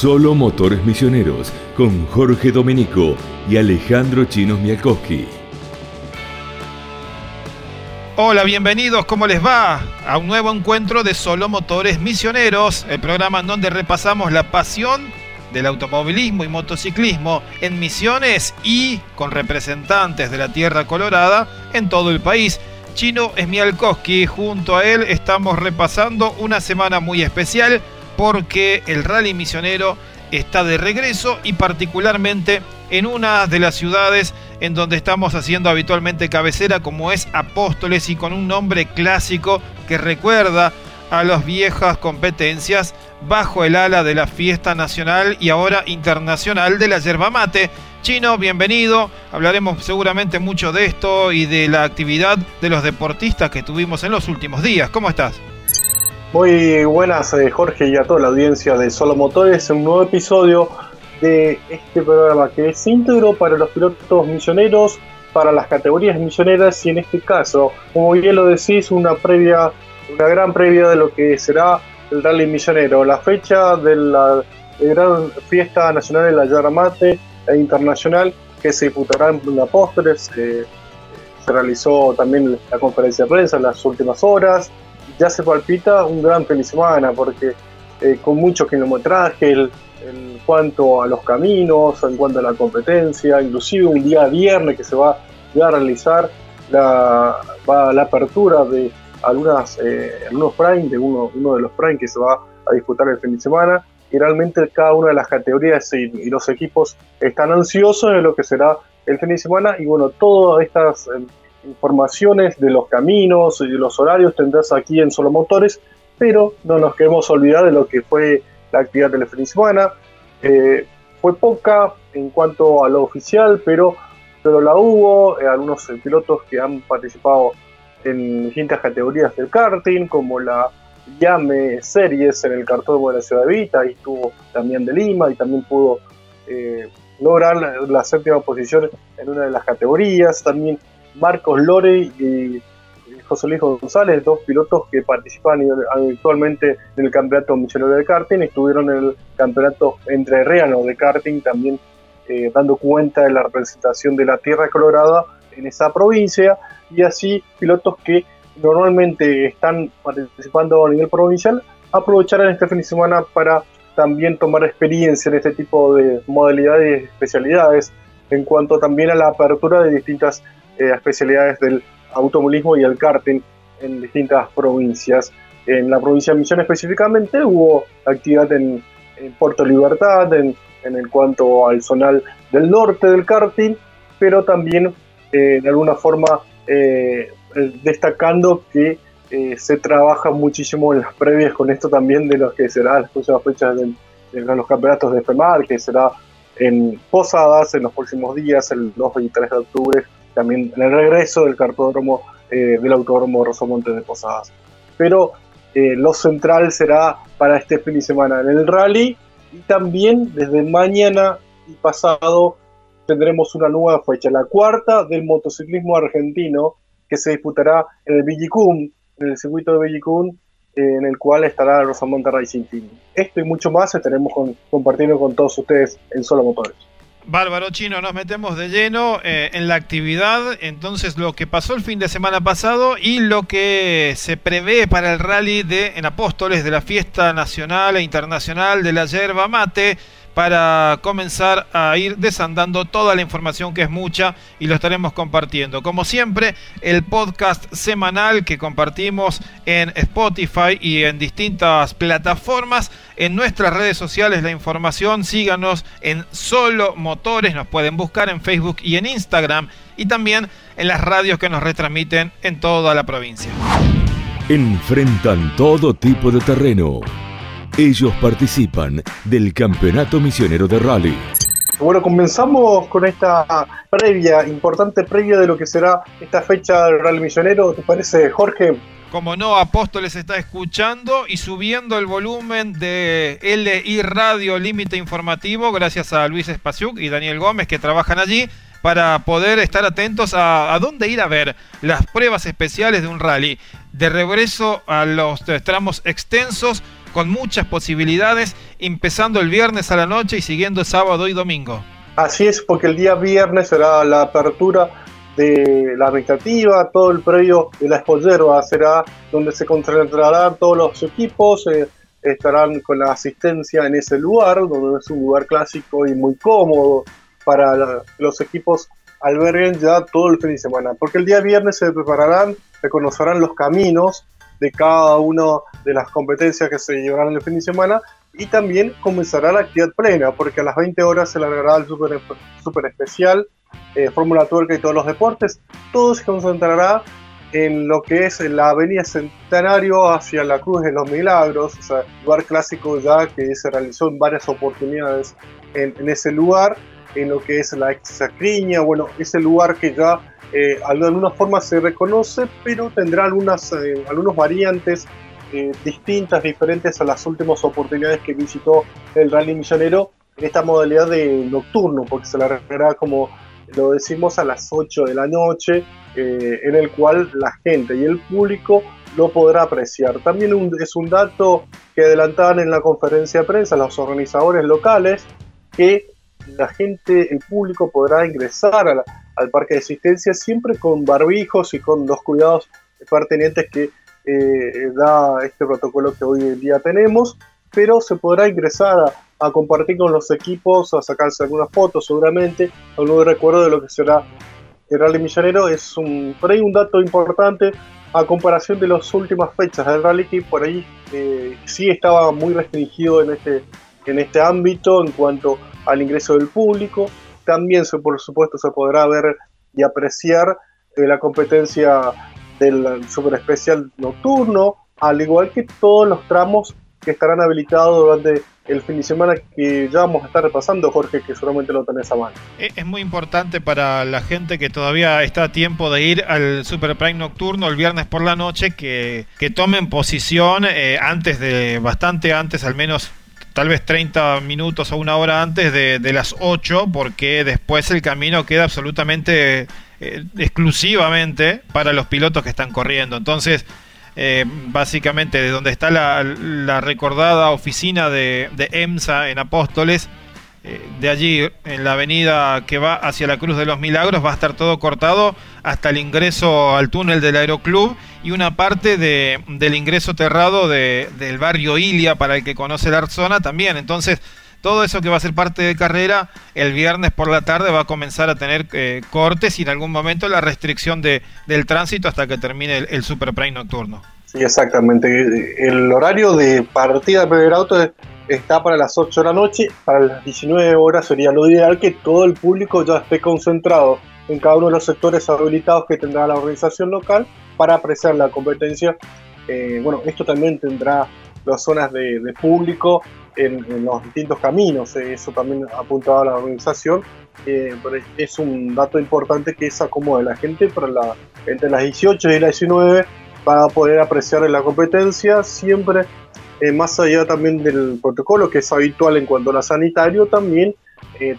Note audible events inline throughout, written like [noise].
Solo Motores Misioneros con Jorge Domenico y Alejandro Chinos Mialkowski. Hola, bienvenidos, ¿cómo les va? A un nuevo encuentro de Solo Motores Misioneros, el programa en donde repasamos la pasión del automovilismo y motociclismo en Misiones y con representantes de la Tierra Colorada en todo el país. Chino Smialkowski, junto a él estamos repasando una semana muy especial porque el rally misionero está de regreso y particularmente en una de las ciudades en donde estamos haciendo habitualmente cabecera como es Apóstoles y con un nombre clásico que recuerda a las viejas competencias bajo el ala de la fiesta nacional y ahora internacional de la yerba mate. Chino, bienvenido. Hablaremos seguramente mucho de esto y de la actividad de los deportistas que tuvimos en los últimos días. ¿Cómo estás? Muy buenas, eh, Jorge, y a toda la audiencia de Solo Motores, un nuevo episodio de este programa que es íntegro para los pilotos misioneros, para las categorías misioneras y en este caso, como bien lo decís, una previa, una gran previa de lo que será el Rally Misionero, la fecha de la gran fiesta nacional de la Yarmate e internacional que se disputará en Apóstoles. Eh, se realizó también la conferencia de prensa en las últimas horas ya se palpita un gran fin de semana porque eh, con mucho kilometraje en cuanto a los caminos, en cuanto a la competencia, inclusive un día viernes que se va a realizar la, la apertura de algunas, eh, algunos de uno, uno de los prime que se va a disputar el fin de semana. Y realmente cada una de las categorías y, los equipos están ansiosos de lo que será el fin de semana y bueno, todas estas eh, informaciones de los caminos y de los horarios tendrás aquí en Solo Motores, pero no nos queremos olvidar de lo que fue la actividad de la fin de semana. Eh, fue poca en cuanto a lo oficial, pero, pero la hubo. Eh, algunos eh, pilotos que han participado en distintas categorías del karting, como la Llame Series en el cartódromo de la ciudad de Vita, y estuvo también de Lima y también pudo lograr la, la, séptima posición en una de las categorías. También Marcos Lore y José Luis González, dos pilotos que participan actualmente en el campeonato misionero de karting, estuvieron en el campeonato entrerriano de karting también eh, dando cuenta de la representación de la Tierra Colorada en esa provincia y así pilotos que normalmente están participando a nivel provincial aprovecharán este fin de semana para también tomar experiencia en este tipo de modalidades y especialidades en cuanto también a la apertura de distintas eh, especialidades del automovilismo y el karting en distintas provincias. En la provincia de Misiones específicamente hubo actividad en, Puerto Libertad, en, en, el cuanto al zonal del norte del karting, pero también eh, de alguna forma eh, destacando que se trabaja muchísimo en las previas con esto también de lo que será las próximas fechas de, los campeonatos de FEMAR, que será en Posadas en los próximos días, el 2 y 3 de octubre, también en el regreso del cartódromo eh, del autódromo Rosomonte de Posadas. Pero eh, lo central será para este fin de semana en el rally y también desde mañana y pasado tendremos una nueva fecha, la cuarta del motociclismo argentino que se disputará en el Villicum, en el circuito de Villicum, eh, en el cual estará Rosamonte Racing Team. Esto y mucho más estaremos compartiendo con todos ustedes en Solo Motores. Bárbaro Chino, nos metemos de lleno eh, en la actividad, entonces lo que pasó el fin de semana pasado y lo que se prevé para el rally de en Apóstoles de la fiesta nacional e internacional de la yerba mate para comenzar a ir desandando toda la información que es mucha y lo estaremos compartiendo. Como siempre, el podcast semanal que compartimos en Spotify y en distintas plataformas. En nuestras redes sociales la información, síganos en Solo Motores, nos pueden buscar en Facebook y en Instagram y también en las radios que nos retransmiten en toda la provincia. Enfrentan todo tipo de terreno ellos participan del Campeonato Misionero de Rally. Bueno, comenzamos con esta previa, importante previa de lo que será esta fecha del Rally Misionero. ¿Te parece, Jorge? Como no, Apóstoles está escuchando y subiendo el volumen de LI Radio Límite Informativo, gracias a Luis Espaciuc y Daniel Gómez que trabajan allí para poder estar atentos a, a dónde ir a ver las pruebas especiales de un rally. De regreso a los tramos extensos con muchas posibilidades, empezando el viernes a la noche y siguiendo sábado y domingo. Así es, porque el día viernes será la apertura de la recreativa, todo el predio de la Espollerba será donde se concentrarán todos los equipos, eh, estarán con la asistencia en ese lugar, donde es un lugar clásico y muy cómodo para los equipos alberguen ya todo el fin de semana, porque el día viernes se prepararán, se conocerán los caminos de cada una de las competencias que se llevarán el fin de semana y también comenzará la actividad plena, porque a las 20 horas se largará el super, super especial, eh, Fórmula Tuerca y todos los deportes. Todo se concentrará en lo que es la Avenida Centenario hacia la Cruz de los Milagros, o sea, lugar clásico ya que se realizó en varias oportunidades en, en ese lugar, en lo que es la Exacriña, bueno, ese lugar que ya eh, de alguna forma se reconoce, pero tendrá algunas, eh, variantes eh, distintas, diferentes a las últimas oportunidades que visitó el Rally Millonero en esta modalidad de nocturno, porque se la largará como lo decimos a las 8 de la noche, eh, en el cual la gente y el público lo podrá apreciar. También es un dato que adelantaban en la conferencia de prensa los organizadores locales, que la gente, el público podrá ingresar al parque de asistencia siempre con barbijos y con los cuidados pertinentes que eh, da este protocolo que hoy en día tenemos, pero se podrá ingresar a, compartir con los equipos, a sacarse algunas fotos seguramente, algún recuerdo de lo que será el Rally Millonero. Es un, por ahí un dato importante a comparación de las últimas fechas del Rally que por ahí eh, sí estaba muy restringido en este, en este ámbito en cuanto al ingreso del público. También, se, por supuesto, se podrá ver y apreciar eh, la competencia del super especial nocturno, al igual que todos los tramos que estarán habilitados durante el fin de semana que ya vamos a estar repasando, Jorge, que solamente lo tenés a mano. Es muy importante para la gente que todavía está a tiempo de ir al Super Prime nocturno el viernes por la noche, que, que tomen posición eh, antes de, bastante antes, al menos tal vez 30 minutos o una hora antes de, de las 8, porque después el camino queda absolutamente eh, exclusivamente para los pilotos que están corriendo. Entonces, eh, básicamente de donde está la, recordada oficina de, EMSA en Apóstoles, de allí en la avenida que va hacia la Cruz de los Milagros va a estar todo cortado hasta el ingreso al túnel del Aeroclub y una parte de, del ingreso terrado del barrio Ilia para el que conoce la zona también. Entonces, todo eso que va a ser parte de carrera, el viernes por la tarde va a comenzar a tener eh, cortes y en algún momento la restricción de, del tránsito hasta que termine el, Super Prime nocturno. Sí, exactamente. El horario de partida del auto está para las 8 de la noche, para las 19 horas sería lo ideal que todo el público ya esté concentrado en cada uno de los sectores habilitados que tendrá la organización local para apreciar la competencia. Eh, bueno, esto también tendrá las zonas de, de público en, los distintos caminos. Eh, eso también apuntaba a la organización. Eh, es un dato importante que es acomode la gente para la, entre las 18 y las 19 para poder apreciar la competencia, siempre eh, más allá también del protocolo que es habitual en cuanto a la sanitario, también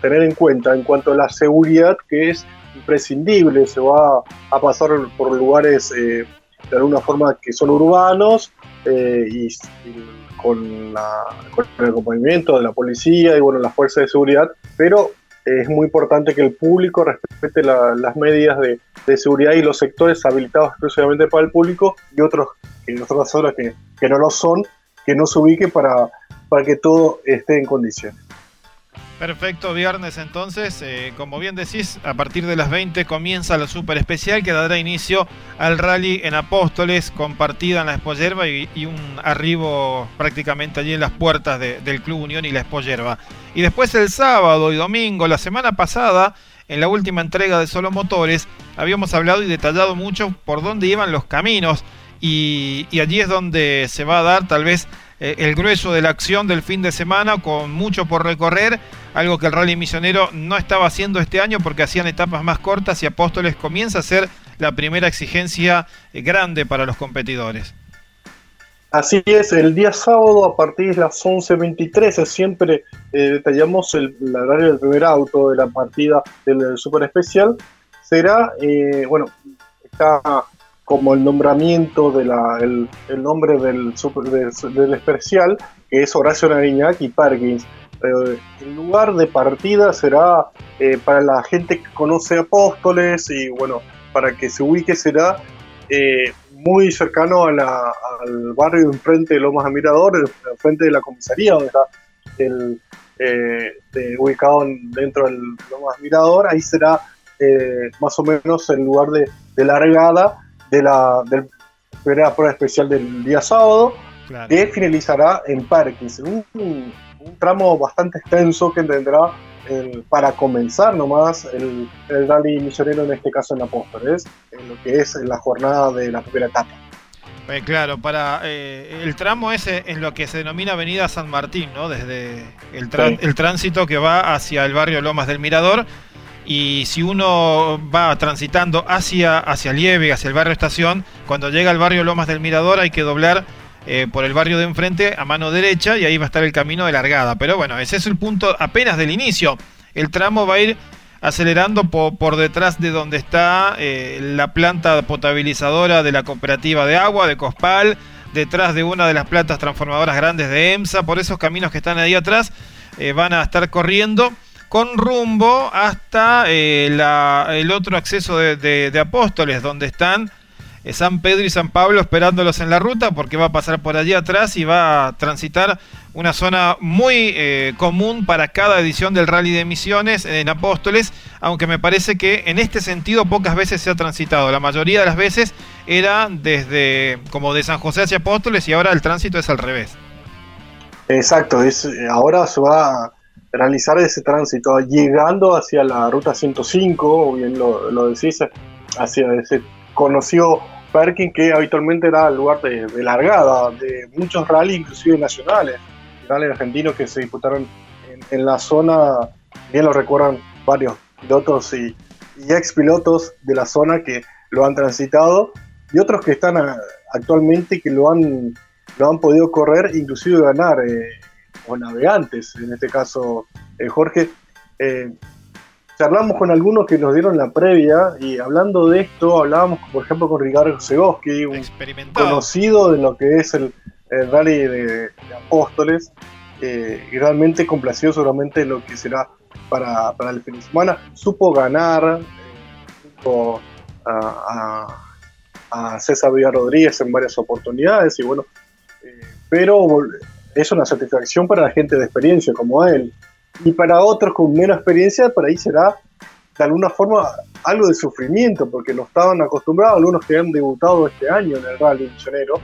tener en cuenta en cuanto a la seguridad que es imprescindible, se va a pasar por lugares de alguna forma que son urbanos y, y con, la, el acompañamiento de la policía y bueno, las fuerzas de seguridad, pero es muy importante que el público respete las medidas de, seguridad y los sectores habilitados exclusivamente para el público y otros, en otras horas que, que no lo son, que no se ubique para, para que todo esté en condiciones. Perfecto, viernes entonces, eh, como bien decís, a partir de las 20 comienza la super especial que dará inicio al rally en Apóstoles, compartida en la Espollerba y, un arribo prácticamente allí en las puertas del Club Unión y la Espollerba. Y después el sábado y domingo, la semana pasada, en la última entrega de Solo Motores, habíamos hablado y detallado mucho por dónde iban los caminos y, allí es donde se va a dar tal vez eh, el grueso de la acción del fin de semana con mucho por recorrer, algo que el Rally Misionero no estaba haciendo este año porque hacían etapas más cortas y Apóstoles comienza a ser la primera exigencia eh, grande para los competidores. Así es, el día sábado a partir de las 11.23 siempre eh, detallamos el, horario del primer auto de la partida del Super Especial. Será, bueno, está como el nombramiento de el, nombre del, del, especial, que es Horacio Nariñac y Parkins. Eh, el lugar de partida será eh, para la gente que conoce Apóstoles y bueno, para que se ubique será eh, muy cercano al barrio enfrente de Lomas de Mirador, enfrente de la comisaría donde está ubicado dentro del Lomas Mirador, ahí será más o menos el lugar de, largada de la primera prueba especial del día sábado, que finalizará en Parkins, un, un tramo bastante extenso que tendrá para comenzar nomás el, el, rally misionero, en este caso en Apóstoles, en lo que es la jornada de la primera etapa. Eh, claro, para eh, el tramo ese en lo que se denomina Avenida San Martín, ¿no? Desde el, el tránsito que va hacia el barrio Lomas del Mirador. Y si uno va transitando hacia, hacia Lieve, hacia el barrio Estación, cuando llega al barrio Lomas del Mirador hay que doblar eh, por el barrio de enfrente a mano derecha y ahí va a estar el camino de largada. Pero bueno, ese es el punto apenas del inicio. El tramo va a ir acelerando por, detrás de donde está eh, la planta potabilizadora de la cooperativa de agua de Cospal, detrás de una de las plantas transformadoras grandes de EMSA, por esos caminos que están ahí atrás, eh, van a estar corriendo con rumbo hasta el otro acceso de Apóstoles, donde están eh, San Pedro y San Pablo esperándolos en la ruta porque va a pasar por allí atrás y va a transitar una zona muy eh, común para cada edición del Rally de Misiones en Apóstoles, aunque me parece que en este sentido pocas veces se ha transitado. La mayoría de las veces era desde como de San José hacia Apóstoles y ahora el tránsito es al revés. Exacto, es, eh, ahora se va realizar ese tránsito llegando hacia la ruta 105, bien lo, lo decís, hacia ese conoció Perkin, que habitualmente era el lugar de, largada de muchos rallies, inclusive nacionales, rallies argentinos que se disputaron en, la zona, bien lo recuerdan varios pilotos y, ex pilotos de la zona que lo han transitado y otros que están actualmente que lo han, lo han podido correr, inclusive ganar, eh, o navegantes, en este caso eh, Jorge. Eh, charlamos con algunos que nos dieron la previa y hablando de esto, hablábamos por ejemplo con Ricardo Segoski, un conocido de lo que es el, rally de, Apóstoles, eh, y realmente complació seguramente lo que será para, el fin de semana. Supo ganar eh, a, César Villar Rodríguez en varias oportunidades y bueno, eh, pero es una satisfacción para la gente de experiencia como él y para otros con menos experiencia, por ahí será de alguna forma algo de sufrimiento, porque no estaban acostumbrados, algunos que han debutado este año en el rally misionero,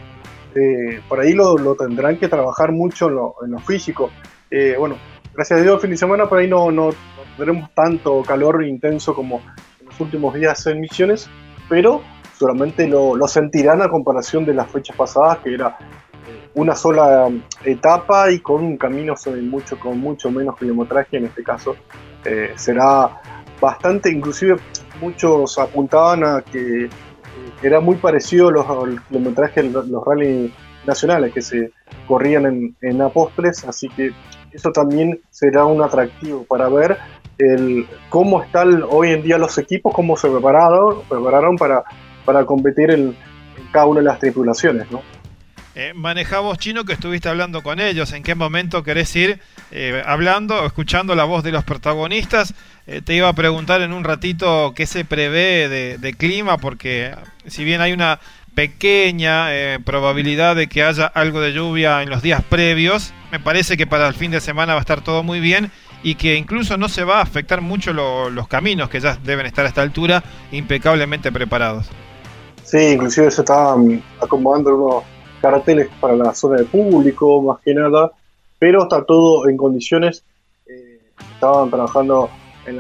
eh, por ahí lo, tendrán que trabajar mucho en lo, en lo físico. Eh, bueno, gracias a Dios, fin de semana por ahí no, no, tendremos tanto calor intenso como en los últimos días en Misiones, pero solamente lo, lo sentirán a comparación de las fechas pasadas, que era una sola etapa y con caminos mucho, con mucho menos kilometraje, en este caso eh, será bastante, inclusive muchos apuntaban a que era muy parecido los, los kilometrajes, los, los rally nacionales que se corrían en, en Apóstoles, así que eso también será un atractivo para ver el, cómo están hoy en día los equipos, cómo se prepararon, prepararon para, para competir en, en cada una de las tripulaciones, ¿no? Eh, chino que estuviste hablando con ellos, en qué momento querés ir eh, hablando escuchando la voz de los protagonistas. Eh, te iba a preguntar en un ratito qué se prevé de, clima, porque si bien hay una pequeña probabilidad de que haya algo de lluvia en los días previos, me parece que para el fin de semana va a estar todo muy bien y que incluso no se va a afectar mucho los caminos que ya deben estar a esta altura impecablemente preparados. Sí, inclusive se estaban acomodando unos carteles para la zona de público, más que nada, pero está todo en condiciones. Eh, estaban trabajando en,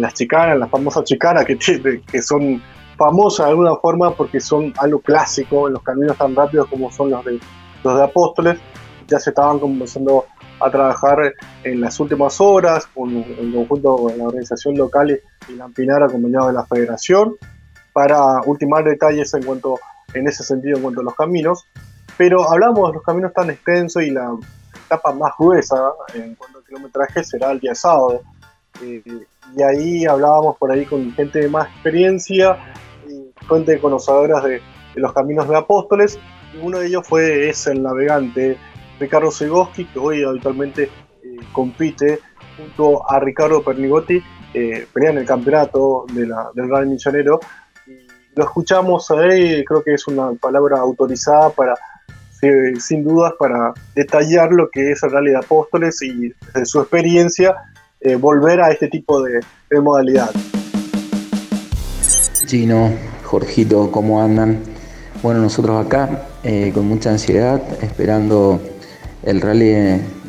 las chicanas, las famosas chicanas que, son famosas de alguna forma porque son algo clásico en los caminos tan rápidos como son los de, los de Apóstoles. Ya se estaban comenzando a trabajar en las últimas horas con, en conjunto con la organización local y la Pinar acompañado de la federación para ultimar detalles en cuanto en ese sentido en cuanto a los caminos pero hablamos de los caminos tan extensos y la etapa más gruesa en cuanto a kilometraje será el día sábado. Eh, y ahí hablábamos por ahí con gente de más experiencia, fuentes conocedoras de, los caminos de Apóstoles. uno de ellos fue es el navegante Ricardo Segoski, que hoy habitualmente eh, compite junto a Ricardo Pernigotti, eh, pelean el campeonato de del Rally Misionero. lo escuchamos ahí, creo que es una palabra autorizada para sin dudas para detallar lo que es el Rally de Apóstoles y desde su experiencia eh, volver a este tipo de, modalidad. Gino, Jorgito, ¿cómo andan? Bueno, nosotros acá eh, con mucha ansiedad, esperando el rally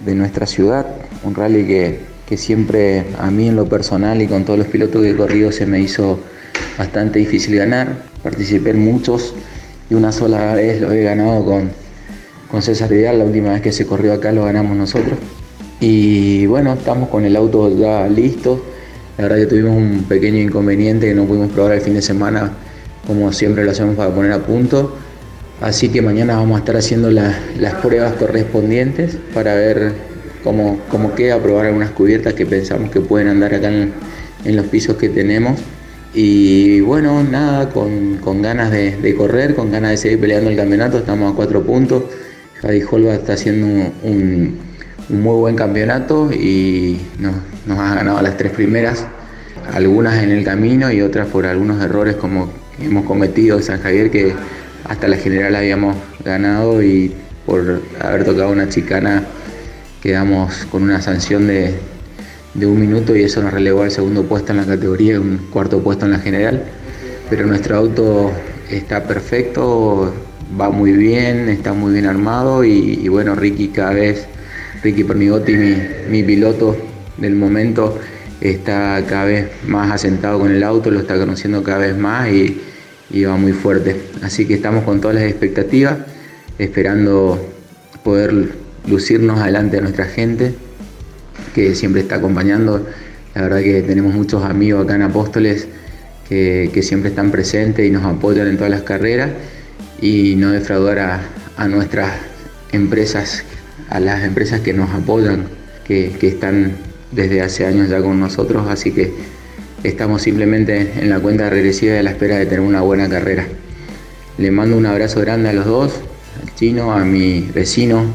de, nuestra ciudad, un rally que, que, siempre a mí en lo personal y con todos los pilotos que he corrido se me hizo bastante difícil ganar. Participé en muchos y una sola vez lo he ganado con, con César Vidal, la última vez que se corrió acá lo ganamos nosotros. Y bueno, estamos con el auto ya listo. La verdad que tuvimos un pequeño inconveniente que no pudimos probar el fin de semana como siempre lo hacemos para poner a punto. Así que mañana vamos a estar haciendo las pruebas correspondientes para ver cómo, cómo, queda, probar algunas cubiertas que pensamos que pueden andar acá en, los pisos que tenemos. Y bueno, nada, con, ganas de, correr, con ganas de seguir peleando el campeonato, estamos a cuatro puntos. Javi Holba está haciendo un muy buen campeonato y nos, ha ganado las tres primeras, algunas en el camino y otras por algunos errores como hemos cometido en San Javier que hasta la general habíamos ganado y por haber tocado una chicana quedamos con una sanción de, de un minuto y eso nos relevó al segundo puesto en la categoría, un cuarto puesto en la general. Pero nuestro auto está perfecto, va muy bien, está muy bien armado y, bueno, Ricky cada vez Ricky Pernigotti, mi, piloto del momento, está cada vez más asentado con el auto, lo está conociendo cada vez más y, va muy fuerte. Así que estamos con todas las expectativas, esperando poder lucirnos adelante de nuestra gente, que siempre está acompañando. La verdad que tenemos muchos amigos acá en Apóstoles que, siempre están presentes y nos apoyan en todas las carreras y no defraudar a, a nuestras empresas a las empresas que nos apoyan, que, están desde hace años ya con nosotros, así que estamos simplemente en la cuenta regresiva de la espera de tener una buena carrera. Le mando un abrazo grande a los dos, al chino, a mi vecino,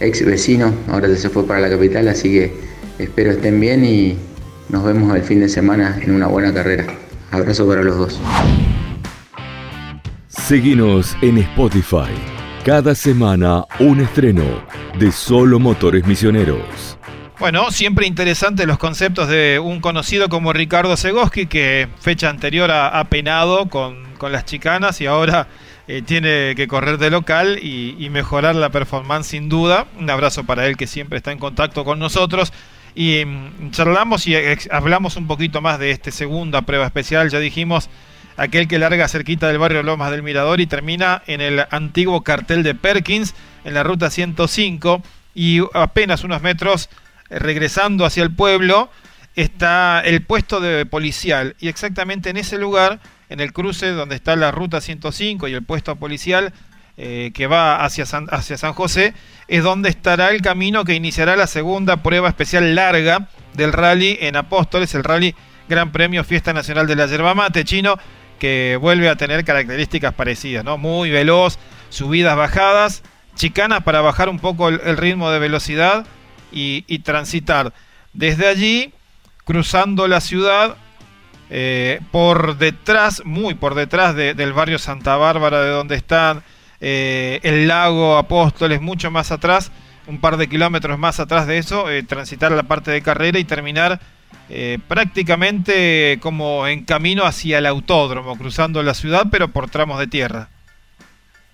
ex vecino, ahora se fue para la capital, así que espero estén bien y nos vemos el fin de semana en una buena carrera. Abrazo para los dos. Seguimos en Spotify. Cada semana un estreno de Solo Motores Misioneros. Bueno, siempre interesante los conceptos de un conocido como Ricardo Segoski, que fecha anterior ha, penado con, las chicanas y ahora eh, tiene que correr de local y, mejorar la performance sin duda. Un abrazo para él que siempre está en contacto con nosotros. Y mm, charlamos y hablamos un poquito más de esta segunda prueba especial. Ya dijimos aquel que larga cerquita del barrio Lomas del Mirador y termina en el antiguo cartel de Perkins en la ruta 105 y apenas unos metros eh, regresando hacia el pueblo está el puesto de policial. Y exactamente en ese lugar, en el cruce donde está la ruta 105 y el puesto policial eh, que va hacia San, hacia San José, es donde estará el camino que iniciará la segunda prueba especial larga del rally en Apóstoles, el rally Gran Premio Fiesta Nacional de la Yerba Mate. Chino, que vuelve a tener características parecidas, ¿no? Muy veloz, subidas, bajadas, chicanas para bajar un poco el, ritmo de velocidad y, transitar desde allí, cruzando la ciudad, eh, por detrás, muy por detrás del barrio Santa Bárbara, de donde está eh, el lago Apóstoles, mucho más atrás, un par de kilómetros más atrás de eso, eh, transitar la parte de carrera y terminar prácticamente como en camino hacia el autódromo, cruzando la ciudad, pero por tramos de tierra.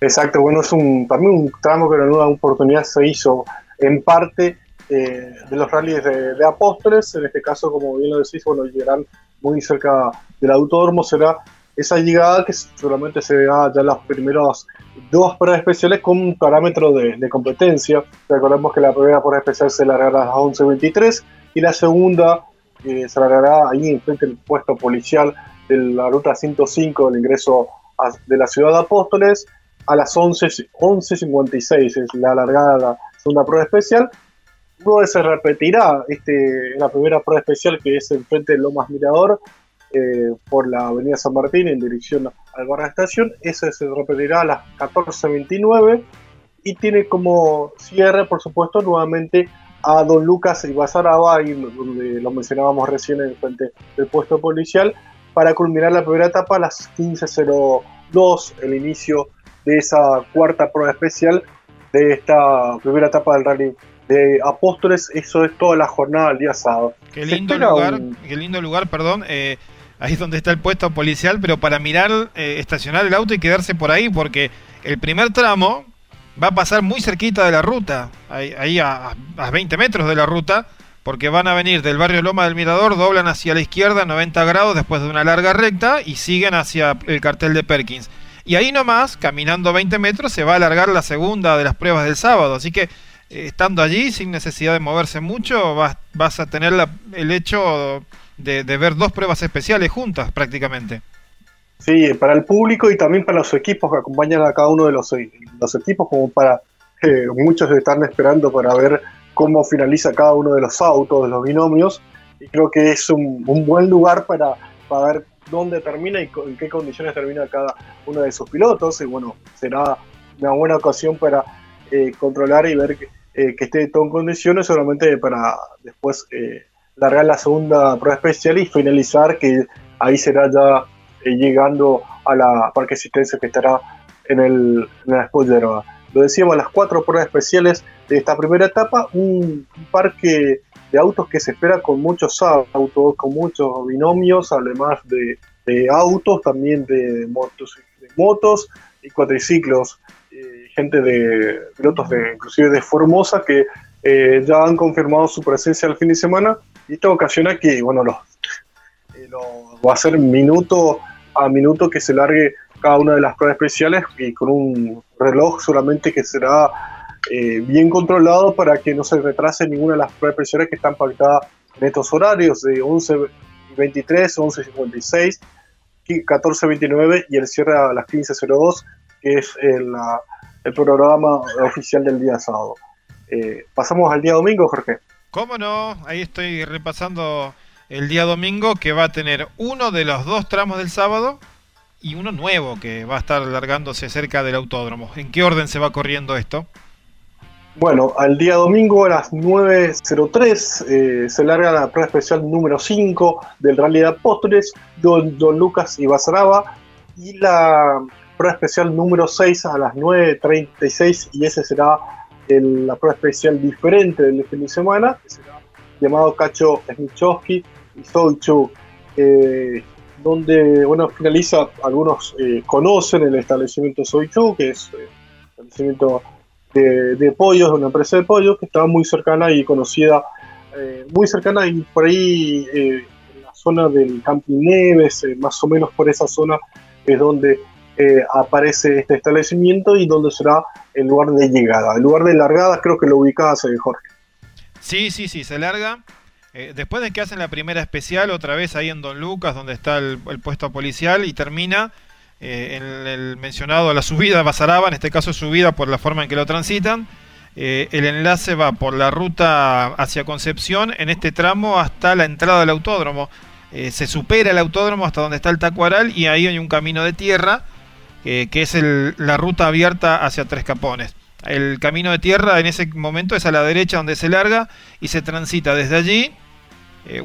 Exacto, bueno, es un, también un tramo que la nueva oportunidad se hizo en parte eh, de los rallies de, Apóstoles, en este caso, como bien lo decís, bueno, llegarán muy cerca del autódromo, será esa llegada que seguramente se verá ya las primeras dos pruebas especiales con un parámetro de, competencia. Recordemos que la primera prueba especial se largará a las 11.23 y la segunda eh, se largará ahí en frente del puesto policial de la ruta 105 del ingreso de la ciudad de Apóstoles a las 11.56 11 es la largada de la segunda prueba especial. Luego se repetirá este, la primera prueba especial que es el frente de Lomas Mirador eh, por la avenida San Martín en dirección al barrio de estación. Ese se repetirá a las 14.29 y tiene como cierre, por supuesto, nuevamente a Don Lucas y Basaraba, donde lo mencionábamos recién en frente del puesto policial, para culminar la primera etapa a las 15.02, el inicio de esa cuarta prueba especial de esta primera etapa del rally de Apóstoles. Eso es toda la jornada del día sábado. Qué lindo lugar, qué lindo lugar, perdón. Eh, ahí es donde está el puesto policial, pero para mirar, eh, estacionar el auto y quedarse por ahí, porque el primer tramo va a pasar muy cerquita de la ruta, ahí, a, a, 20 metros de la ruta, porque van a venir del barrio Loma del Mirador, doblan hacia la izquierda 90 grados después de una larga recta y siguen hacia el cartel de Perkins. Y ahí nomás, caminando 20 metros, se va a alargar la segunda de las pruebas del sábado. Así que eh, estando allí, sin necesidad de moverse mucho, vas, vas a tener el hecho de, ver dos pruebas especiales juntas prácticamente. Sí, para el público y también para los equipos que acompañan a cada uno de los, equipos, como para eh, muchos están esperando para ver cómo finaliza cada uno de los autos, de los binomios. Y creo que es un, buen lugar para, para ver dónde termina y en qué condiciones termina cada uno de sus pilotos. Y bueno, será una buena ocasión para eh, controlar y ver que, eh, que, esté todo en condiciones, solamente para después eh, largar la segunda prueba especial y finalizar, que ahí será ya llegando a la parque asistencia que estará en el, en la Lo decíamos, las cuatro pruebas especiales de esta primera etapa, un parque de autos que se espera con muchos autos, con muchos binomios, además de, autos, también de motos, de motos y cuatriciclos, eh, gente de pilotos de inclusive de Formosa que eh, ya han confirmado su presencia el fin de semana. Y esto ocasiona que bueno los, eh, va a ser minuto a minuto que se largue cada una de las pruebas especiales y con un reloj solamente que será eh, bien controlado para que no se retrase ninguna de las presiones que están pactadas en estos horarios de 11.23, 11.56, 14.29 y el cierre a las 15.02, que es el, el, programa oficial del día sábado. Eh, pasamos al día domingo, Jorge. ¿Cómo no? Ahí estoy repasando el día domingo que va a tener uno de los dos tramos del sábado y uno nuevo que va a estar largándose cerca del autódromo. ¿En qué orden se va corriendo esto? Bueno, al día domingo a las 9.03 eh, se larga la prueba especial número 5 del Rally de Apóstoles, Don, Don Lucas y Basaraba, y la prueba especial número 6 a las 9.36, y ese será la prueba especial diferente del fin de semana, que será llamado Cacho Smichowski y Soichu, eh, donde bueno, finaliza, algunos eh, conocen el establecimiento Soichu, que es el establecimiento de, pollos, de una empresa de pollos que estaba muy cercana y conocida, eh, muy cercana y por ahí eh, en la zona del Camping Neves, eh, más o menos por esa zona es donde aparece este establecimiento y donde será el lugar de llegada. El lugar de largada creo que lo ubicaba Jorge. Sí, sí, sí, se larga. Después de que hacen la primera especial, otra vez ahí en Don Lucas, donde está el, puesto policial, y termina eh, en el mencionado la subida a Basaraba, en este caso subida por la forma en que lo transitan. Eh, el enlace va por la ruta hacia Concepción, en este tramo hasta la entrada del autódromo. Eh, se supera el autódromo hasta donde está el Tacuaral y ahí hay un camino de tierra que es la ruta abierta hacia Tres Capones. El camino de tierra en ese momento es a la derecha donde se larga y se transita desde allí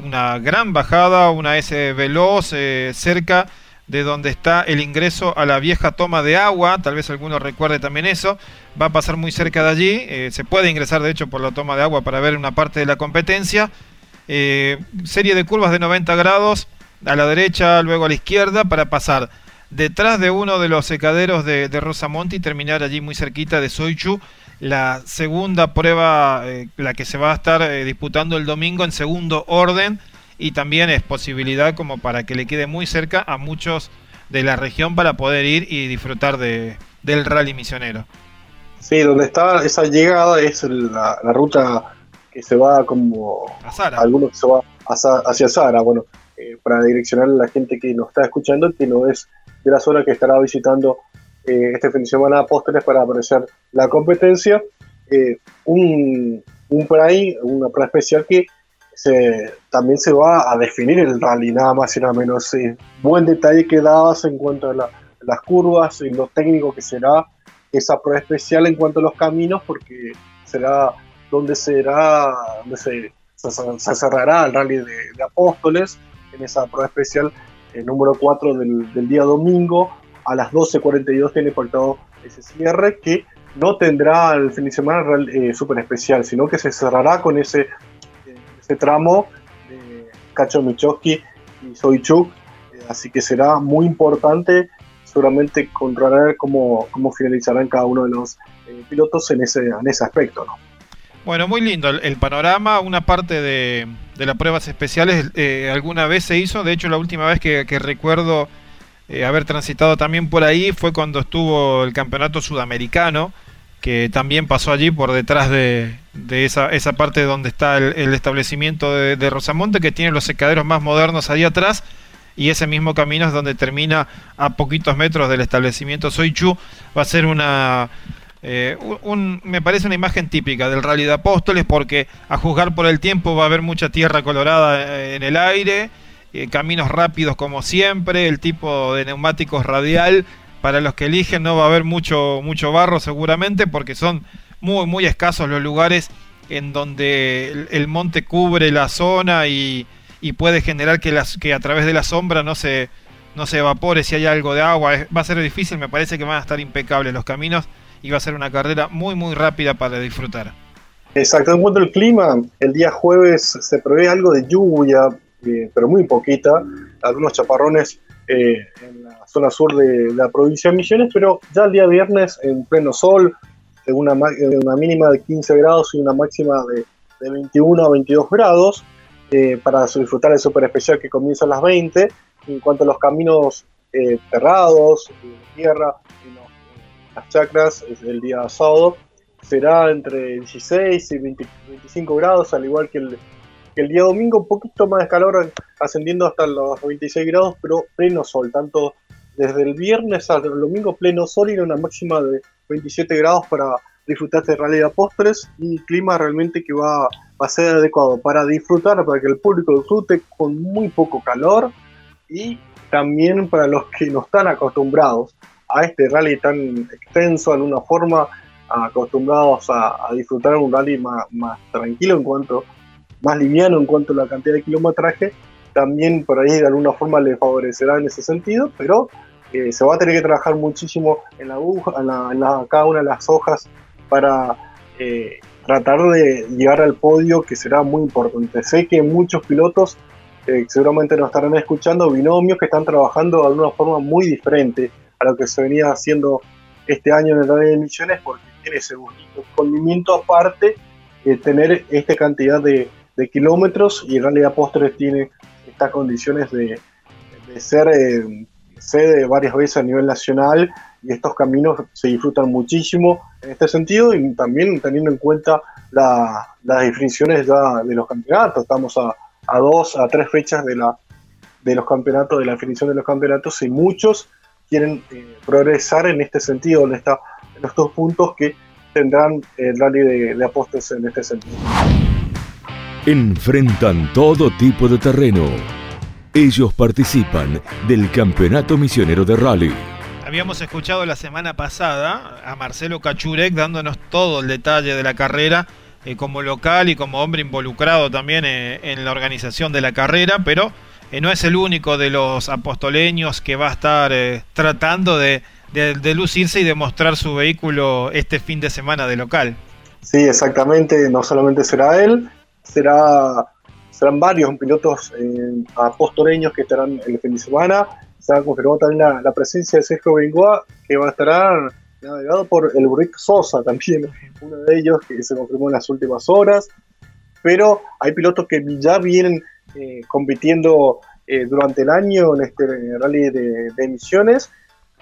una gran bajada, una S veloz cerca de donde está el ingreso a la vieja toma de agua, tal vez alguno recuerde también eso, va a pasar muy cerca de allí, eh, se puede ingresar de hecho por la toma de agua para ver una parte de la competencia, eh, serie de curvas de 90 grados a la derecha, luego a la izquierda para pasar detrás de uno de los secaderos de, de Rosamonte y terminar allí muy cerquita de Soichu, la segunda prueba, eh, la que se va a estar disputando el domingo en segundo orden, y también es posibilidad como para que le quede muy cerca a muchos de la región para poder ir y disfrutar de, del rally misionero. Sí, donde está esa llegada es la, ruta que se va como a Sara. algunos que se va hacia Sara, bueno, eh, para direccionar a la gente que nos está escuchando, que no es de la zona que estará visitando eh, este fin de semana a Pósteres para apreciar la competencia. Eh, un, un ahí, una prueba especial que también se va a definir el rally, nada más y nada menos. buen detalle que dabas en cuanto a las curvas y lo técnico que será esa prueba especial en cuanto a los caminos, porque será donde será donde se, se, cerrará el rally de, Apóstoles en esa prueba especial el número 4 del, del, día domingo a las 12.42 tiene faltado ese cierre que no tendrá el fin de semana eh, súper especial, sino que se cerrará con ese, ese tramo de Cacho Michoski y Soichuk, eh, así que será muy importante seguramente controlar cómo, cómo finalizarán cada uno de los eh, pilotos en ese, en ese aspecto. ¿no? Bueno, muy lindo el, panorama, una parte de, de las pruebas especiales alguna vez se hizo, de hecho la última vez que recuerdo eh, haber transitado también por ahí fue cuando estuvo el campeonato sudamericano, que también pasó allí por detrás de, esa, esa, parte donde está el, establecimiento de, Rosamonte, que tiene los secaderos más modernos ahí atrás, y ese mismo camino es donde termina a poquitos metros del establecimiento Soichu. Va a ser una... Eh, me parece una imagen típica del rally de Apóstoles porque a juzgar por el tiempo va a haber mucha tierra colorada eh, en el aire eh, caminos rápidos como siempre, el tipo de neumáticos radial, para los que eligen no va a haber mucho, mucho barro seguramente porque son muy, muy escasos los lugares en donde el, monte cubre la zona y, puede generar que, las, que a través de la sombra no se, no se evapore si hay algo de agua. va a ser difícil, me parece que van a estar impecables los caminos y va a ser una carrera muy, muy rápida para disfrutar. Exacto, en cuanto al clima, el día jueves se prevé algo de lluvia, pero muy poquita, algunos chaparrones eh, en la zona sur de, la provincia de Misiones, pero ya el día viernes en pleno sol, en una, mínima de 15 grados y una máxima de, 21 a 22 grados, eh, para disfrutar el super especial que comienza a las 20. En cuanto a los caminos eh, cerrados, de tierra, las chacras, el día sábado, será entre 16 y 25 grados, al igual que el, el día domingo un poquito más de calor, ascendiendo hasta los 26 grados, pero pleno sol, tanto desde el viernes al domingo pleno sol y una máxima de 27 grados para disfrutar de rally de postres y clima realmente que va, a ser adecuado para disfrutar, para que el público disfrute con muy poco calor y también para los que no están acostumbrados a este rally tan extenso, de alguna forma acostumbrados a, disfrutar un rally más, más tranquilo en cuanto más liviano en cuanto a la cantidad de kilometraje, también por ahí de alguna forma le favorecerá en ese sentido, pero eh, se va a tener que trabajar muchísimo en la aguja, en, la, cada una de las hojas para eh, tratar de llegar al podio, que será muy importante. Sé que muchos pilotos eh, seguramente nos estarán escuchando, binomios que están trabajando de alguna forma muy diferente a lo que se venía haciendo este año en el área de emisiones, porque tiene ese condimento aparte, tener esta cantidad de, de kilómetros y en realidad Postres tiene estas condiciones de, ser eh, sede varias veces a nivel nacional y estos caminos se disfrutan muchísimo en este sentido y también teniendo en cuenta las definiciones ya de los campeonatos. Estamos a, dos, a tres fechas de, la, de los campeonatos, de la definición de los campeonatos y muchos quieren eh, progresar en este sentido, en, esta, estos puntos que tendrán el rally de, de en este sentido. Enfrentan todo tipo de terreno. Ellos participan del Campeonato Misionero de Rally. Habíamos escuchado la semana pasada a Marcelo Cachurek dándonos todo el detalle de la carrera eh, como local y como hombre involucrado también eh, en la organización de la carrera, pero eh, no es el único de los apostoleños que va a estar tratando de, de lucirse y demostrar su vehículo este fin de semana de local. Sí, exactamente, no solamente será él, será, serán varios pilotos eh, apostoreños que estarán el fin de semana. Se ha confirmado también la, presencia de Sergio Bengoa, que va a estar navegado por el Rick Sosa también, [laughs] uno de ellos que se confirmó en las últimas horas. Pero hay pilotos que ya vienen eh, compitiendo eh, durante el año en este rally de, emisiones,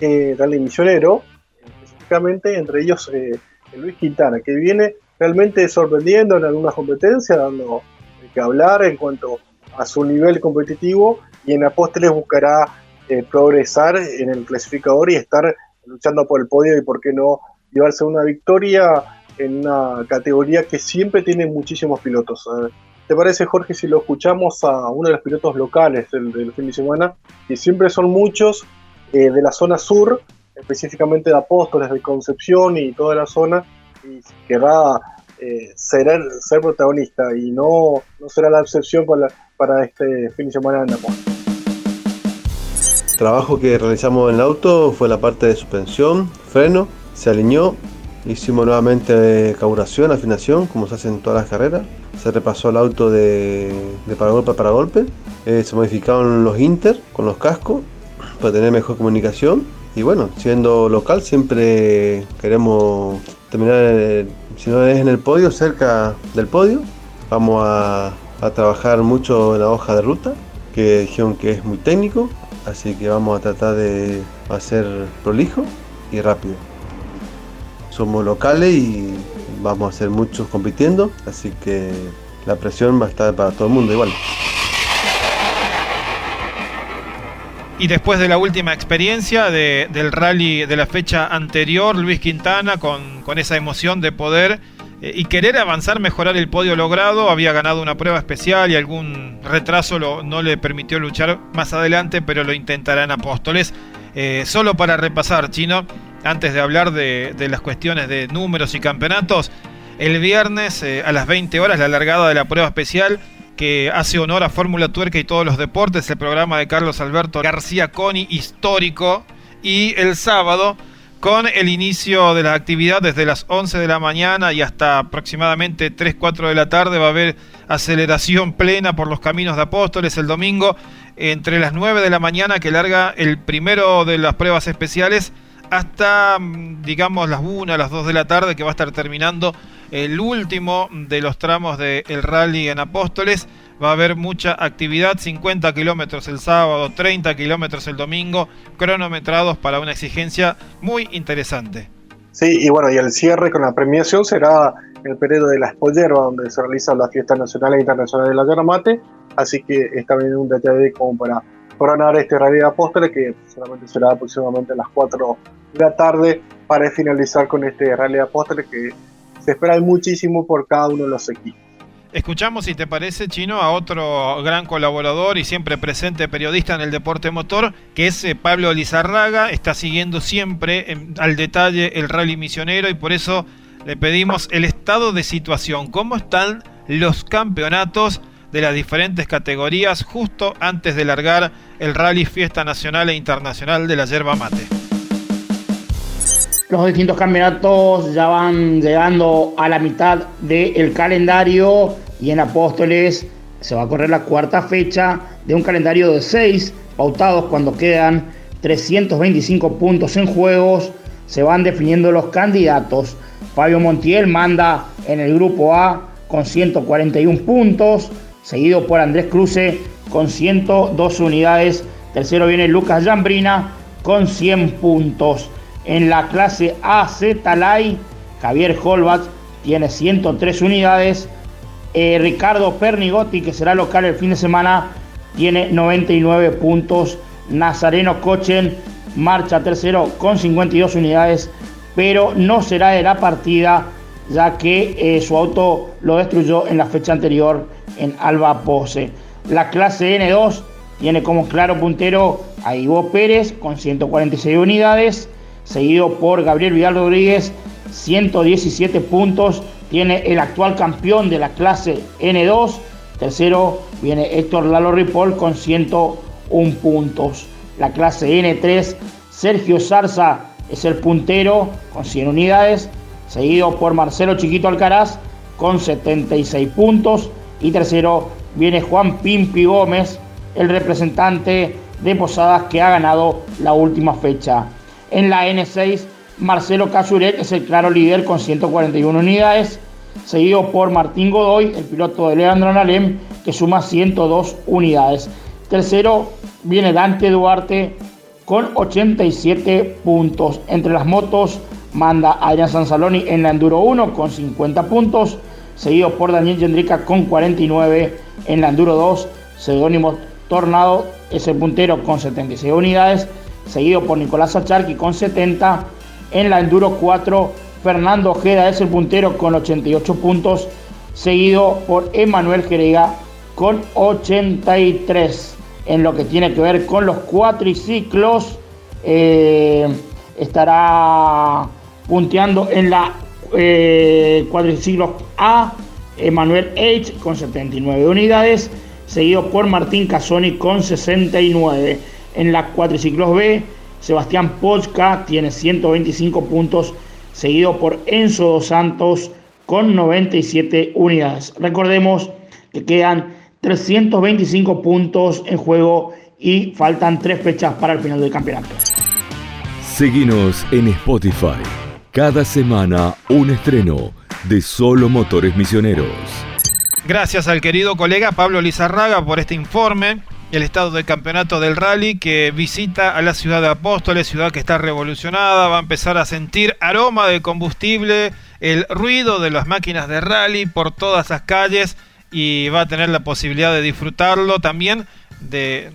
rally misionero, específicamente entre ellos Luis Quintana, que viene realmente sorprendiendo en algunas competencias, dando que hablar en cuanto a su nivel competitivo y en Apóstoles buscará eh, progresar en el clasificador y estar luchando por el podio y por qué no llevarse una victoria en una categoría que siempre tiene muchísimos pilotos. ¿te parece Jorge si lo escuchamos a uno de los pilotos locales del, fin de semana? Y siempre son muchos eh, de la zona sur, específicamente de Apóstoles, de Concepción y toda la zona, y querrá eh, ser, ser protagonista y no, no será la excepción para, para este fin de semana en. El trabajo que realizamos en el auto fue la parte de suspensión, freno, se alineó, hicimos nuevamente carburación, afinación, como se hace en todas las carreras, se repasó el auto de, de paragolpe a paragolpe, eh, se modificaron los inter con los cascos para tener mejor comunicación. Y bueno, siendo local siempre queremos terminar eh, si no es en el podio, cerca del podio. Vamos a, trabajar mucho en la hoja de ruta, que dijeron que es muy técnico, así que vamos a tratar de hacer prolijo y rápido. Somos locales y vamos a ser muchos compitiendo, así que la presión va a estar para todo el mundo igual. Y después de la última experiencia del rally de la fecha anterior, Luis Quintana, con, esa emoción de poder eh, y querer avanzar, mejorar el podio logrado, había ganado una prueba especial y algún retraso no le permitió luchar más adelante, pero lo intentará en Apóstoles. Eh, solo para repasar, Chino, antes de hablar de, las cuestiones de números y campeonatos, el viernes eh, a las 20 horas la largada de la prueba especial que hace honor a Fórmula Tuerca y todos los deportes, el programa de Carlos Alberto García Coni, histórico, y el sábado con el inicio de la actividad desde las 11 de la mañana y hasta aproximadamente 3, 4 de la tarde va a haber aceleración plena por los caminos de Apóstoles el domingo entre las 9 de la mañana que larga el primero de las pruebas especiales hasta mm, digamos las 1, las 2 de la tarde que va a estar terminando el último de los tramos del rally en Apóstoles. Va a haber mucha actividad, 50 kilómetros el sábado, 30 kilómetros el domingo, cronometrados para una exigencia muy interesante. Sí, y bueno, y el cierre con la premiación será el periodo de la Espollerba, donde se realiza la fiesta nacional e internacional de la yerba así que está bien un detalle como para coronar este rally de Apóstoles, que solamente será aproximadamente a las 4 de la tarde, para finalizar con este rally de Apóstoles que se espera muchísimo por cada uno de los equipos. Escuchamos, si te parece, Chino, a otro gran colaborador y siempre presente periodista en el deporte motor, que es eh, Pablo Lizarraga. Está siguiendo siempre al detalle el rally misionero y por eso le pedimos el estado de situación. ¿Cómo están los campeonatos de las diferentes categorías justo antes de largar el rally Fiesta Nacional e Internacional de la Yerba Mate? Los distintos campeonatos ya van llegando a la mitad del calendario y en Apóstoles se va a correr la cuarta fecha de un calendario de seis pautados cuando quedan 325 puntos en juegos. Se van definiendo los candidatos. Fabio Montiel manda en el grupo A con 141 puntos, seguido por Andrés Cruce con 102 unidades. Tercero viene Lucas Jambrina con 100 puntos. En la clase AZ Talay, Javier Holbach tiene 103 unidades. Eh, Ricardo Pernigotti, que será local el fin de semana, tiene 99 puntos. Nazareno Cochen marcha tercero con 52 unidades, pero no será de la partida ya que eh, su auto lo destruyó en la fecha anterior en Alba Pose. La clase N2 tiene como claro puntero a Ivo Pérez con 146 unidades seguido por Gabriel Vidal Rodríguez, 117 puntos, tiene el actual campeón de la clase N2, tercero viene Héctor Lalo Ripoll con 101 puntos. La clase N3, Sergio Zarza es el puntero con 100 unidades, seguido por Marcelo Chiquito Alcaraz con 76 puntos y tercero viene Juan Pimpi Gómez, el representante de Posadas que ha ganado la última fecha. En la N6, Marcelo Casuret es el claro líder con 141 unidades, seguido por Martín Godoy, el piloto de Leandro Nalem, que suma 102 unidades. Tercero viene Dante Duarte con 87 puntos. Entre las motos manda Adrián Sansaloni en la Enduro 1 con 50 puntos, seguido por Daniel Yendrica con 49 en la Enduro 2. Seudónimo Tornado es el puntero con 76 unidades seguido por Nicolás Acharqui con 70. En la Enduro 4, Fernando Ojeda es el puntero con 88 puntos, seguido por Emanuel Jerega con 83. En lo que tiene que ver con los cuatriciclos, eh, estará punteando en la eh, cuadriciclos A Emanuel H con 79 unidades, seguido por Martín Casoni con 69. En la cuatriciclos B, Sebastián Pochka tiene 125 puntos, seguido por Enzo Dos Santos con 97 unidades. Recordemos que quedan 325 puntos en juego y faltan tres fechas para el final del campeonato. Seguimos en Spotify. Cada semana un estreno de Solo Motores Misioneros. Gracias al querido colega Pablo Lizarraga por este informe. El estado del campeonato del rally que visita a la ciudad de Apóstoles, ciudad que está revolucionada, va a empezar a sentir aroma de combustible, el ruido de las máquinas de rally por todas las calles y va a tener la posibilidad de disfrutarlo también, de,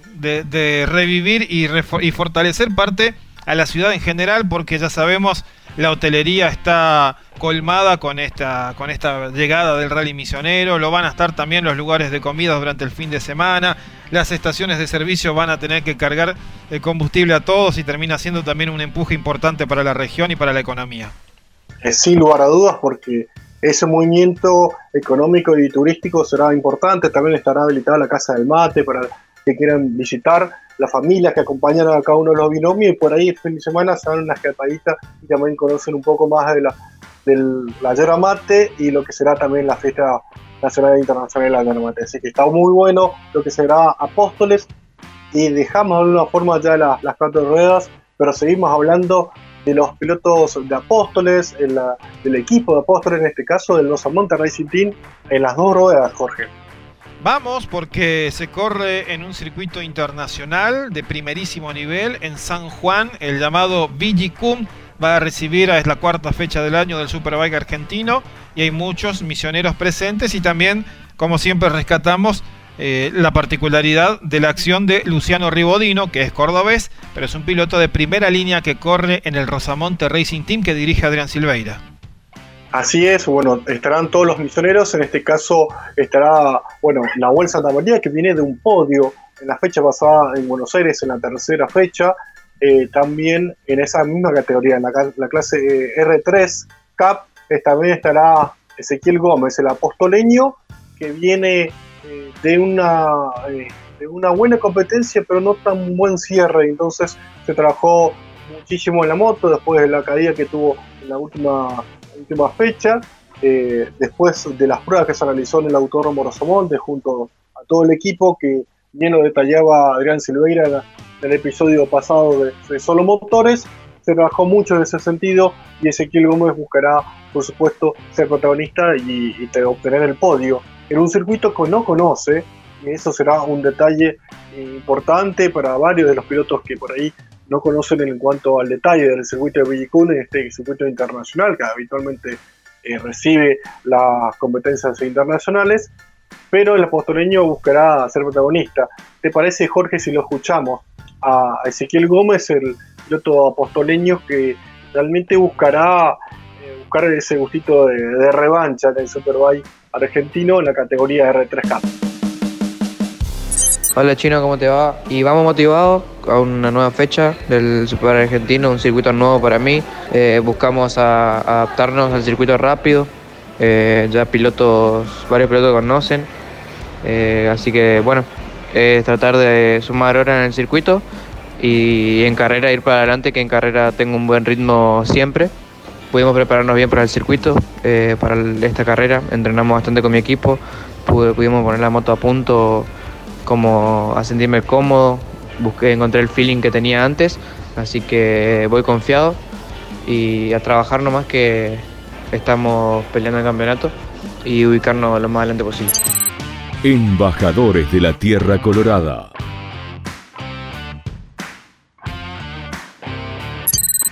revivir y, y fortalecer parte a la ciudad en general porque ya sabemos la hotelería está colmada con esta, con esta llegada del rally misionero, lo van a estar también los lugares de comida durante el fin de semana, las estaciones de servicio van a tener que cargar el combustible a todos y termina siendo también un empuje importante para la región y para la economía. Sin lugar a dudas, porque ese movimiento económico y turístico será importante, también estará habilitada la Casa del Mate para que quieran visitar las familias que acompañan a cada uno de los binomios y por ahí el fin de semana se dan unas escapaditas y también conocen un poco más de la, del la yerba mate y lo que será también la fiesta nacional e internacional de la mate. Así que está muy bueno lo que será Apóstoles y dejamos de alguna forma ya las cuatro ruedas, pero seguimos hablando de los pilotos de Apóstoles, del equipo de Apóstoles, en este caso del Los Monte Racing Team, en las dos ruedas, Jorge. Vamos porque se corre en un circuito internacional de primerísimo nivel en San Juan, el llamado Vigicum va a recibir, es la cuarta fecha del año del Superbike argentino y hay muchos misioneros presentes y también, como siempre, rescatamos eh, la particularidad de la acción de Luciano Ribodino, que es cordobés, pero es un piloto de primera línea que corre en el Rosamonte Racing Team que dirige Adrián Silveira. Así es, bueno, estarán todos los misioneros, en este caso estará, bueno, Nahuel Santa María, que viene de un podio en la fecha pasada en Buenos Aires, en la tercera fecha, eh, también en esa misma categoría, en la, clase eh, R3 CAP, también estará Ezequiel Gómez, el apostoleño, que viene eh, de, una, de una buena competencia, pero no tan buen cierre, entonces se trabajó muchísimo en la moto después de la caída que tuvo en la última última fecha, eh, después de las pruebas que se realizó en el Autódromo Rosamonte junto a todo el equipo que bien lo detallaba Adrián Silveira en, el episodio pasado de, Solo Motores, se trabajó mucho en ese sentido y Ezequiel Gómez buscará, por supuesto, ser protagonista y, y obtener el podio. En un circuito que no conoce, y eso será un detalle importante para varios de los pilotos que por ahí no conocen en cuanto al detalle del circuito de Villicún, este circuito internacional que habitualmente eh, recibe las competencias internacionales, pero el apostoleño buscará ser protagonista. ¿Te parece, Jorge, si lo escuchamos a Ezequiel Gómez, el piloto apostoleño que realmente buscará eh, buscar ese gustito de, de revancha en el Superbike argentino en la categoría R3K? Hola Chino, ¿cómo te va? Y vamos motivados a una nueva fecha del Super Argentino, un circuito nuevo para mí. Eh, buscamos adaptarnos al circuito rápido. Eh, ya pilotos, varios pilotos conocen. Eh, así que bueno, tratar de sumar horas en el circuito y en carrera ir para adelante, que en carrera tengo un buen ritmo siempre. Pudimos prepararnos bien para el circuito, para esta carrera. Entrenamos bastante con mi equipo, pudimos poner la moto a punto como a sentirme cómodo, busqué, encontré el feeling que tenía antes, así que voy confiado y a trabajar nomás que estamos peleando el campeonato y ubicarnos lo más adelante posible. Embajadores de la Tierra Colorada.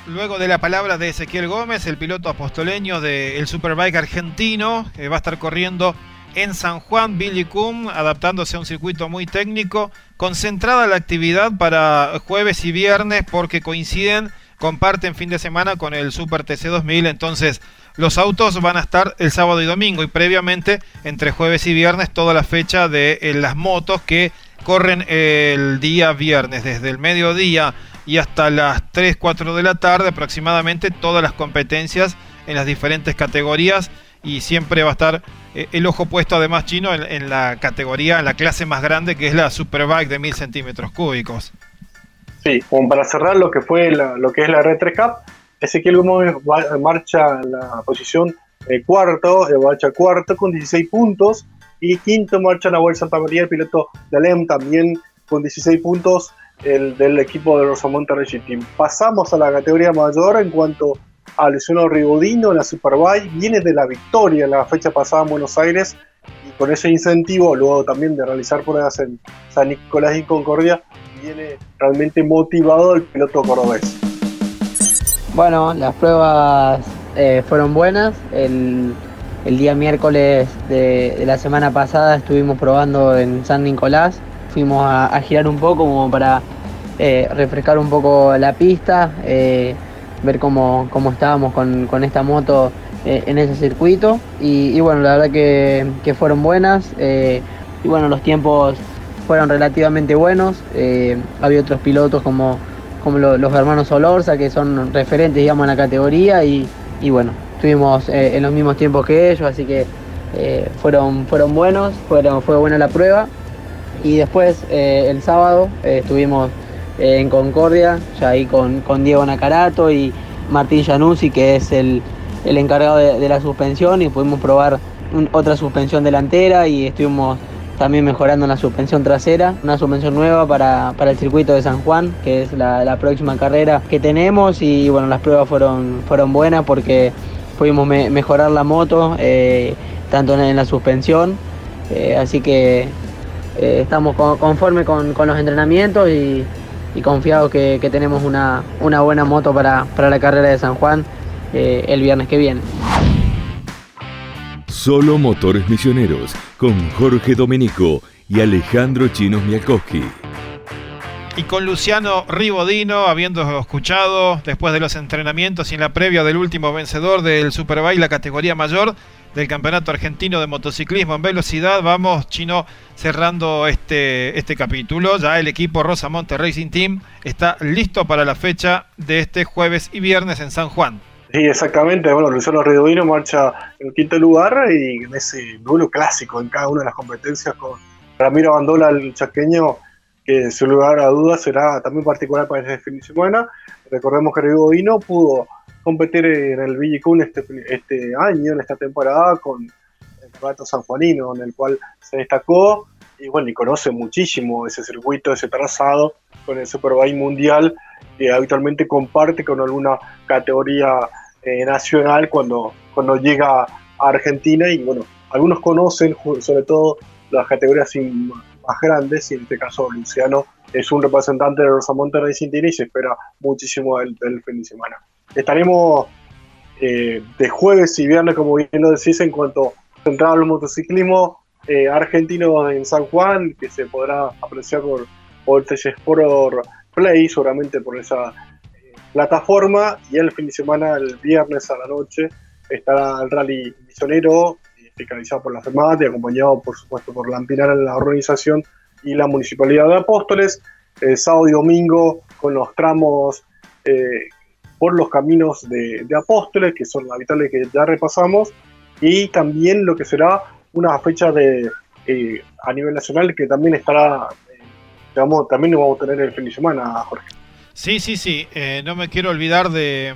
Luego de la palabra de Ezequiel Gómez, el piloto apostoleño del Superbike argentino, que va a estar corriendo en San Juan, Billy Cum, adaptándose a un circuito muy técnico, concentrada la actividad para jueves y viernes porque coinciden comparten fin de semana con el Super TC 2000, entonces los autos van a estar el sábado y domingo y previamente entre jueves y viernes toda la fecha de eh, las motos que corren el día viernes desde el mediodía y hasta las 3, 4 de la tarde aproximadamente todas las competencias en las diferentes categorías y siempre va a estar eh, el ojo puesto además chino en, la categoría, en la clase más grande que es la Superbike de 1000 centímetros cúbicos. Sí, como para cerrar lo que fue lo que es la Red 3 Cup, Ezequiel Gómez marcha en la posición eh, cuarto, eh, marcha cuarto con 16 puntos y quinto marcha Nahuel Santa María, el piloto de Alem también con 16 puntos el, del equipo de Rosamonte Racing Team. Pasamos a la categoría mayor en cuanto a Luciano Rigodino en la Superbike, viene de la victoria en la fecha pasada en Buenos Aires y con ese incentivo, luego también de realizar pruebas en San Nicolás y Concordia, viene realmente motivado el piloto cordobés. Bueno, las pruebas eh, fueron buenas. El, día miércoles de, la semana pasada estuvimos probando en San Nicolás. Fuimos a, girar un poco como para eh, refrescar un poco la pista, eh, ver cómo, estábamos con, esta moto en ese circuito. Y, bueno, la verdad que, que fueron buenas. y bueno, los tiempos fueron relativamente buenos. Eh, había otros pilotos como, como los hermanos Olorza, que son referentes, digamos, en la categoría, y, bueno, estuvimos eh, en los mismos tiempos que ellos, así que eh, fueron, fueron buenos, fueron, fue buena la prueba. Y después, el sábado, estuvimos en Concordia, ya ahí con, Diego Nacarato y Martín Januzzi, que es el, encargado de, la suspensión, y pudimos probar otra suspensión delantera y estuvimos también mejorando la suspensión trasera, una suspensión nueva para, el circuito de San Juan, que es la, próxima carrera que tenemos y bueno, las pruebas fueron, fueron buenas porque pudimos mejorar la moto, eh, tanto en, la suspensión, eh, así que eh, estamos conformes con, los entrenamientos y, confiados que, tenemos una, buena moto para, para la carrera de San Juan el viernes que viene. Solo Motores Misioneros con Jorge Domenico y Alejandro Chinos Miakowski. Y con Luciano Ribodino, habiendo escuchado después de los entrenamientos y en la previa del último vencedor del Superbike, la categoría mayor del Campeonato Argentino de Motociclismo en Velocidad, vamos, Chino, cerrando este, este capítulo. Ya el equipo Rosamonte Racing Team está listo para la fecha de este jueves y viernes en San Juan. Sí, exactamente. Bueno, Luciano Redovino marcha en quinto lugar y en ese duelo clásico en cada una de las competencias con Ramiro Abandola, el chaqueño, que sin lugar a dudas será también particular para este fin de semana. Recordemos que Redovino pudo competir en el Villicún este, este año, en esta temporada, con el campeonato sanjuanino, en el cual se destacó y bueno, y conoce muchísimo ese circuito, ese trazado con el Superbike Mundial que habitualmente comparte con alguna categoría eh, nacional cuando, cuando llega a Argentina y bueno, algunos conocen sobre todo las categorías más grandes y en este caso Luciano es un representante de Rosamonte Racing y se espera muchísimo del, fin de semana. Estaremos eh, de jueves y viernes, como bien lo decís, en cuanto centrado al motociclismo eh, argentino en San Juan, que se podrá apreciar por, por Sport Play, seguramente por esa plataforma. Y el fin de semana, el viernes a la noche, estará el rally misionero, fiscalizado por la FEMAT y acompañado por supuesto por la en la organización y la Municipalidad de Apóstoles, sábado y domingo con los tramos eh, por los caminos de, Apóstoles, que son habituales que ya repasamos, y también lo que será una fecha de eh, a nivel nacional que también estará, eh, digamos, también lo vamos a tener el fin de semana, Jorge. Sí, sí, sí. Eh, no me quiero olvidar de,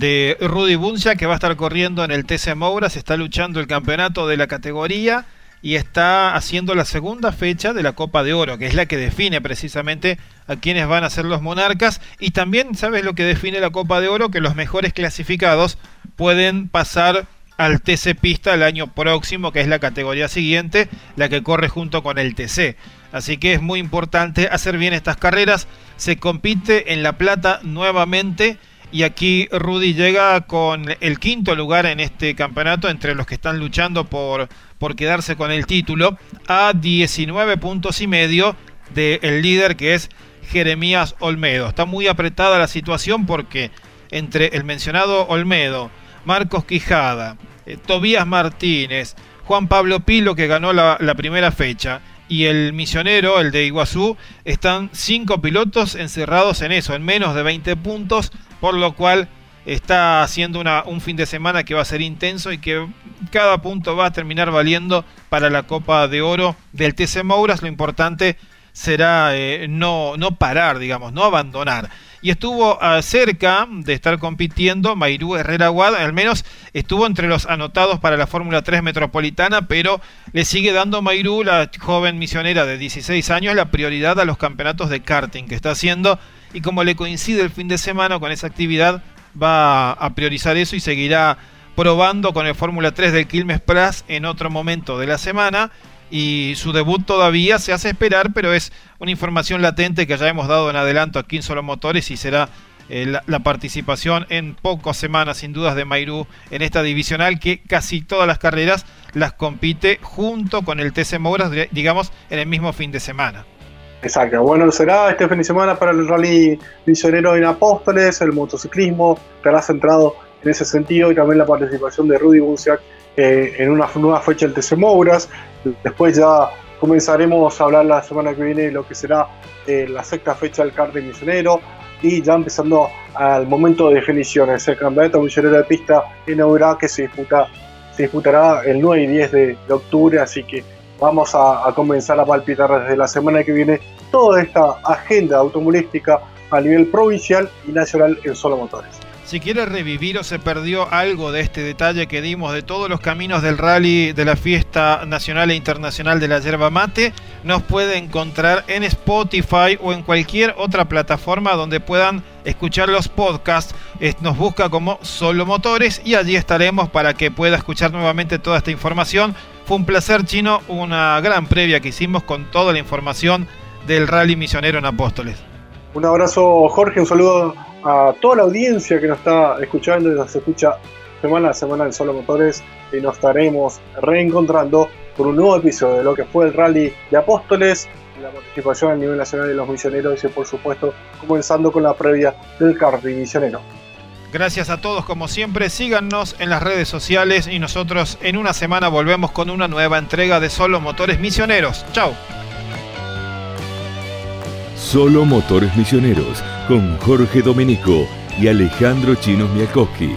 de Rudy Buncia, que va a estar corriendo en el TC Moura. Se está luchando el campeonato de la categoría y está haciendo la segunda fecha de la Copa de Oro, que es la que define precisamente a quienes van a ser los monarcas. Y también, ¿sabes lo que define la Copa de Oro? Que los mejores clasificados pueden pasar al TC Pista el año próximo, que es la categoría siguiente, la que corre junto con el TC. Así que es muy importante hacer bien estas carreras. Se compite en La Plata nuevamente y aquí Rudy llega con el quinto lugar en este campeonato entre los que están luchando por, por quedarse con el título a 19 puntos y medio del líder que es Jeremías Olmedo. Está muy apretada la situación porque entre el mencionado Olmedo, Marcos Quijada, eh, Tobías Martínez, Juan Pablo Pilo que ganó la, la primera fecha y el misionero, el de Iguazú, están cinco pilotos encerrados en eso, en menos de 20 puntos, por lo cual está haciendo un fin de semana que va a ser intenso y que cada punto va a terminar valiendo para la Copa de Oro del TC Mouras. Lo importante será eh, no, no parar, digamos, no abandonar. Y estuvo uh, cerca de estar compitiendo Mairú Herrera Guad, al menos estuvo entre los anotados para la Fórmula 3 Metropolitana, pero le sigue dando Mairú, la joven misionera de 16 años, la prioridad a los campeonatos de karting que está haciendo. Y como le coincide el fin de semana con esa actividad, va a priorizar eso y seguirá probando con el Fórmula 3 del Quilmes Plus en otro momento de la semana y su debut todavía se hace esperar, pero es una información latente que ya hemos dado en adelanto aquí en Solo Motores y será eh, la, la, participación en pocas semanas, sin dudas, de Mairú en esta divisional que casi todas las carreras las compite junto con el TC Mouras, digamos, en el mismo fin de semana. Exacto, bueno, será este fin de semana para el rally misionero en Apóstoles, el motociclismo estará centrado en ese sentido y también la participación de Rudy Busiak eh, en una nueva fecha del TC Mouras. Después ya comenzaremos a hablar la semana que viene de lo que será eh, la sexta fecha del karting misionero y ya empezando al momento de definiciones. El campeonato misionero de pista en Eura que se, disputa, disputará el 9 y 10 de, de octubre, así que vamos a, comenzar a palpitar desde la semana que viene toda esta agenda automovilística a nivel provincial y nacional en solo motores. Si quiere revivir o se perdió algo de este detalle que dimos de todos los caminos del rally de la fiesta nacional e internacional de la yerba mate, nos puede encontrar en Spotify o en cualquier otra plataforma donde puedan escuchar los podcasts. Nos busca como Solo Motores y allí estaremos para que pueda escuchar nuevamente toda esta información. Fue un placer, Chino, una gran previa que hicimos con toda la información del rally misionero en Apóstoles. Un abrazo, Jorge, un saludo a toda la audiencia que nos está escuchando y nos escucha semana a semana en Solo Motores y nos estaremos reencontrando por un nuevo episodio de lo que fue el rally de Apóstoles, la participación a nivel nacional de los misioneros y por supuesto comenzando con la previa del karting misionero. Gracias a todos como siempre, síganos en las redes sociales y nosotros en una semana volvemos con una nueva entrega de Solo Motores Misioneros. Chao. Solo Motores Misioneros con Jorge Domenico y Alejandro Chinos Miakowski.